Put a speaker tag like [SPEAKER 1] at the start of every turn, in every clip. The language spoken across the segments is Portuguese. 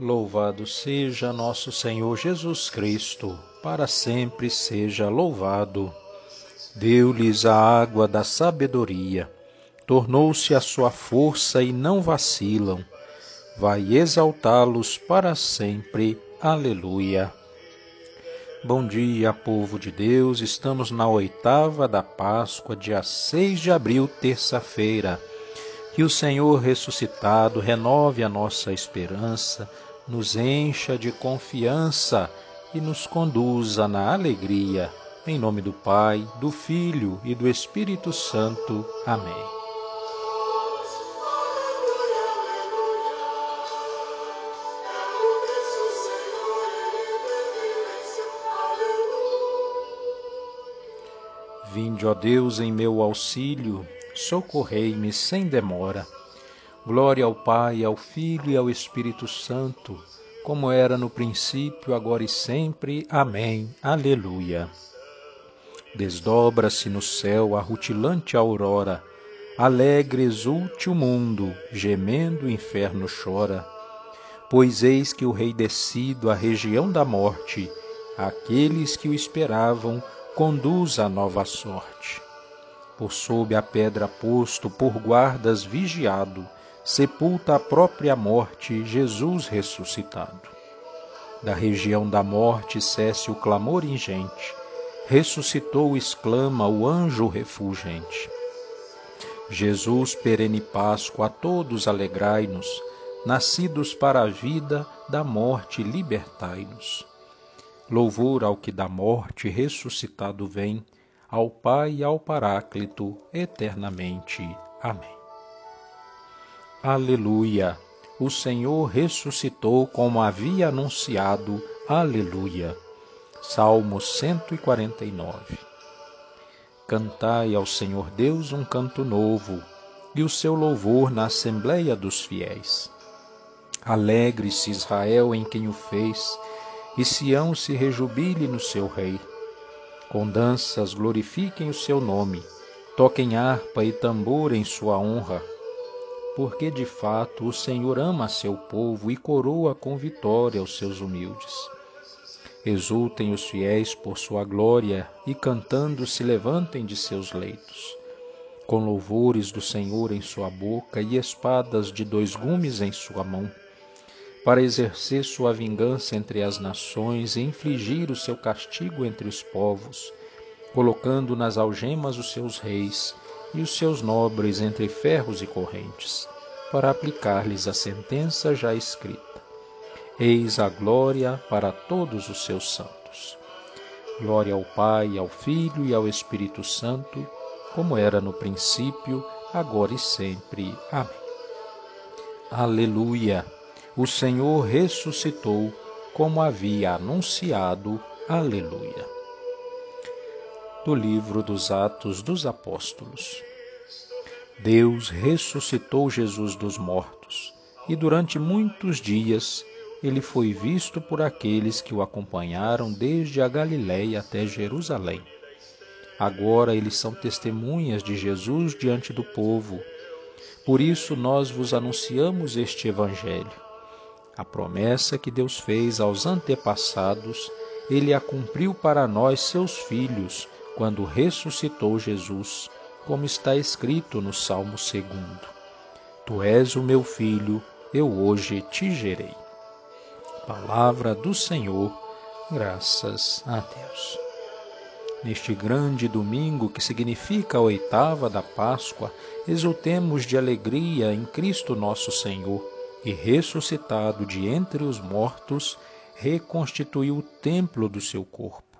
[SPEAKER 1] Louvado seja nosso Senhor Jesus Cristo, para sempre seja louvado. Deu-lhes a água da sabedoria, tornou-se a sua força e não vacilam. Vai exaltá-los para sempre. Aleluia. Bom dia, povo de Deus. Estamos na oitava da Páscoa, dia 6 de abril, terça-feira. Que o Senhor ressuscitado renove a nossa esperança nos encha de confiança e nos conduza na alegria. Em nome do Pai, do Filho e do Espírito Santo. Amém. Vinde, ó Deus, em meu auxílio, socorrei-me sem demora. Glória ao Pai, ao Filho e ao Espírito Santo, como era no princípio, agora e sempre. Amém. Aleluia. Desdobra-se no céu a rutilante aurora, alegre exulte o mundo, gemendo o inferno chora. Pois eis que o Rei descido à região da morte, aqueles que o esperavam, conduz a nova sorte. Por sob a pedra posto, por guardas vigiado, sepulta a própria morte Jesus ressuscitado. Da região da morte cesse o clamor ingente, ressuscitou, exclama o anjo refulgente. Jesus, perene Páscoa, a todos alegrai-nos, nascidos para a vida, da morte libertai-nos. Louvor ao que da morte ressuscitado vem, ao Pai e ao Paráclito, eternamente. Amém. Aleluia! O Senhor ressuscitou como havia anunciado. Aleluia! Salmo 149 Cantai ao Senhor Deus um canto novo, e o seu louvor na Assembleia dos Fiéis. Alegre-se Israel em quem o fez, e Sião se rejubile no seu Rei. Com danças glorifiquem o seu nome, toquem harpa e tambor em sua honra porque de fato o Senhor ama seu povo e coroa com vitória os seus humildes. Exultem os fiéis por sua glória e cantando se levantem de seus leitos. Com louvores do Senhor em sua boca e espadas de dois gumes em sua mão, para exercer sua vingança entre as nações e infligir o seu castigo entre os povos, colocando nas algemas os seus reis e os seus nobres entre ferros e correntes, para aplicar-lhes a sentença já escrita. Eis a glória para todos os seus santos. Glória ao Pai, ao Filho e ao Espírito Santo, como era no princípio, agora e sempre. Amém. Aleluia! O Senhor ressuscitou, como havia anunciado. Aleluia do livro dos Atos dos Apóstolos. Deus ressuscitou Jesus dos mortos, e durante muitos dias ele foi visto por aqueles que o acompanharam desde a Galiléia até Jerusalém. Agora eles são testemunhas de Jesus diante do povo. Por isso nós vos anunciamos este Evangelho. A promessa que Deus fez aos antepassados, ele a cumpriu para nós, seus filhos, quando ressuscitou Jesus, como está escrito no Salmo 2. Tu és o meu filho, eu hoje te gerei. Palavra do Senhor, graças a Deus. Neste grande domingo, que significa a oitava da Páscoa, exultemos de alegria em Cristo nosso Senhor, e ressuscitado de entre os mortos, reconstituiu o templo do seu corpo.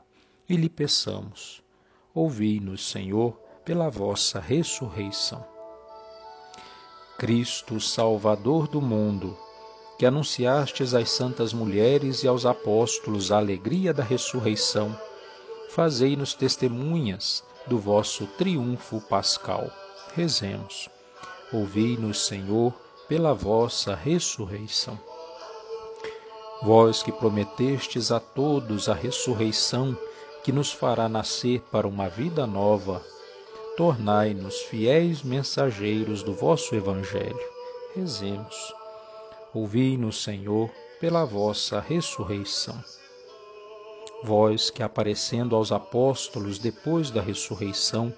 [SPEAKER 1] E lhe peçamos ouvi-nos, Senhor, pela vossa ressurreição. Cristo, Salvador do mundo, que anunciastes às santas mulheres e aos apóstolos a alegria da ressurreição, fazei-nos testemunhas do vosso triunfo pascal. Rezemos. Ouvi-nos, Senhor, pela vossa ressurreição. Vós que prometestes a todos a ressurreição que nos fará nascer para uma vida nova, tornai-nos fiéis mensageiros do vosso Evangelho. Rezemos. Ouvi-nos, Senhor, pela vossa ressurreição. Vós que aparecendo aos apóstolos depois da ressurreição,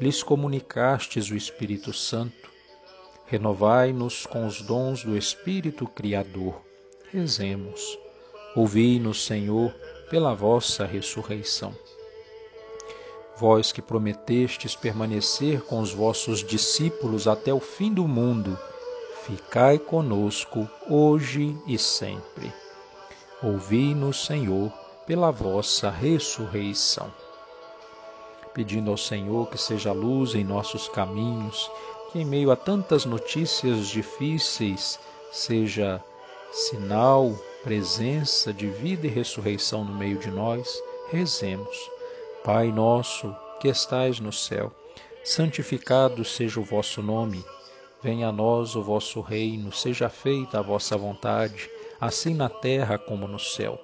[SPEAKER 1] lhes comunicastes o Espírito Santo, renovai-nos com os dons do Espírito Criador. Rezemos. Ouvi-nos, Senhor, pela vossa ressurreição. Vós que prometestes permanecer com os vossos discípulos até o fim do mundo, ficai conosco hoje e sempre. Ouvi-nos, Senhor, pela vossa ressurreição. Pedindo ao Senhor que seja luz em nossos caminhos, que em meio a tantas notícias difíceis seja sinal, presença de vida e ressurreição no meio de nós, rezemos. Pai nosso, que estais no céu, santificado seja o vosso nome. Venha a nós o vosso reino, seja feita a vossa vontade, assim na terra como no céu.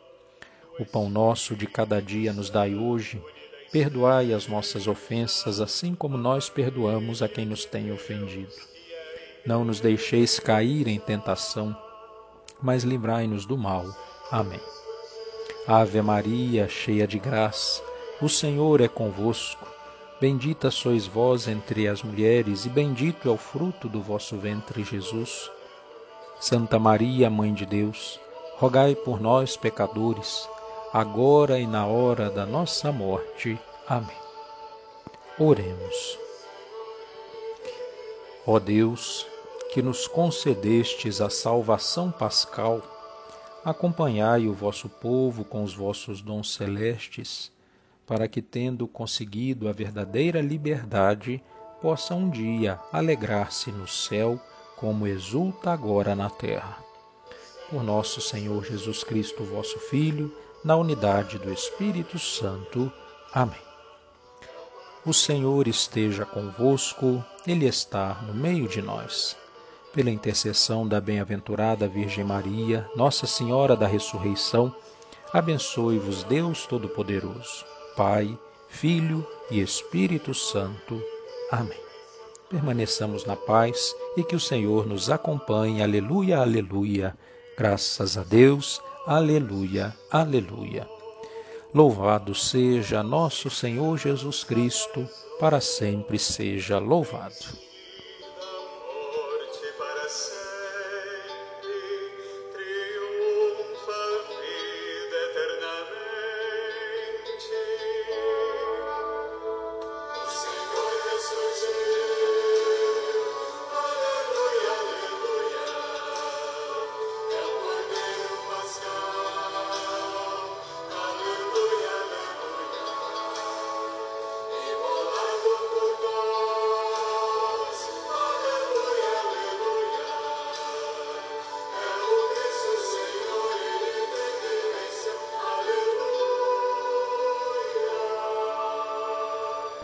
[SPEAKER 1] O pão nosso de cada dia nos dai hoje. Perdoai as nossas ofensas, assim como nós perdoamos a quem nos tem ofendido. Não nos deixeis cair em tentação mas livrai-nos do mal. Amém. Ave Maria, cheia de graça, o Senhor é convosco. Bendita sois vós entre as mulheres, e bendito é o fruto do vosso ventre, Jesus. Santa Maria, Mãe de Deus, rogai por nós, pecadores, agora e na hora da nossa morte. Amém. Oremos. Ó Deus, que nos concedestes a salvação pascal, acompanhai o vosso povo com os vossos dons celestes, para que, tendo conseguido a verdadeira liberdade, possa um dia alegrar-se no céu, como exulta agora na terra. Por nosso Senhor Jesus Cristo, vosso Filho, na unidade do Espírito Santo. Amém. O Senhor esteja convosco, Ele está no meio de nós pela intercessão da bem-aventurada Virgem Maria, Nossa Senhora da Ressurreição, abençoe-vos Deus Todo-Poderoso, Pai, Filho e Espírito Santo. Amém. Permaneçamos na paz e que o Senhor nos acompanhe. Aleluia, aleluia. Graças a Deus. Aleluia, aleluia. Louvado seja nosso Senhor Jesus Cristo, para sempre seja louvado.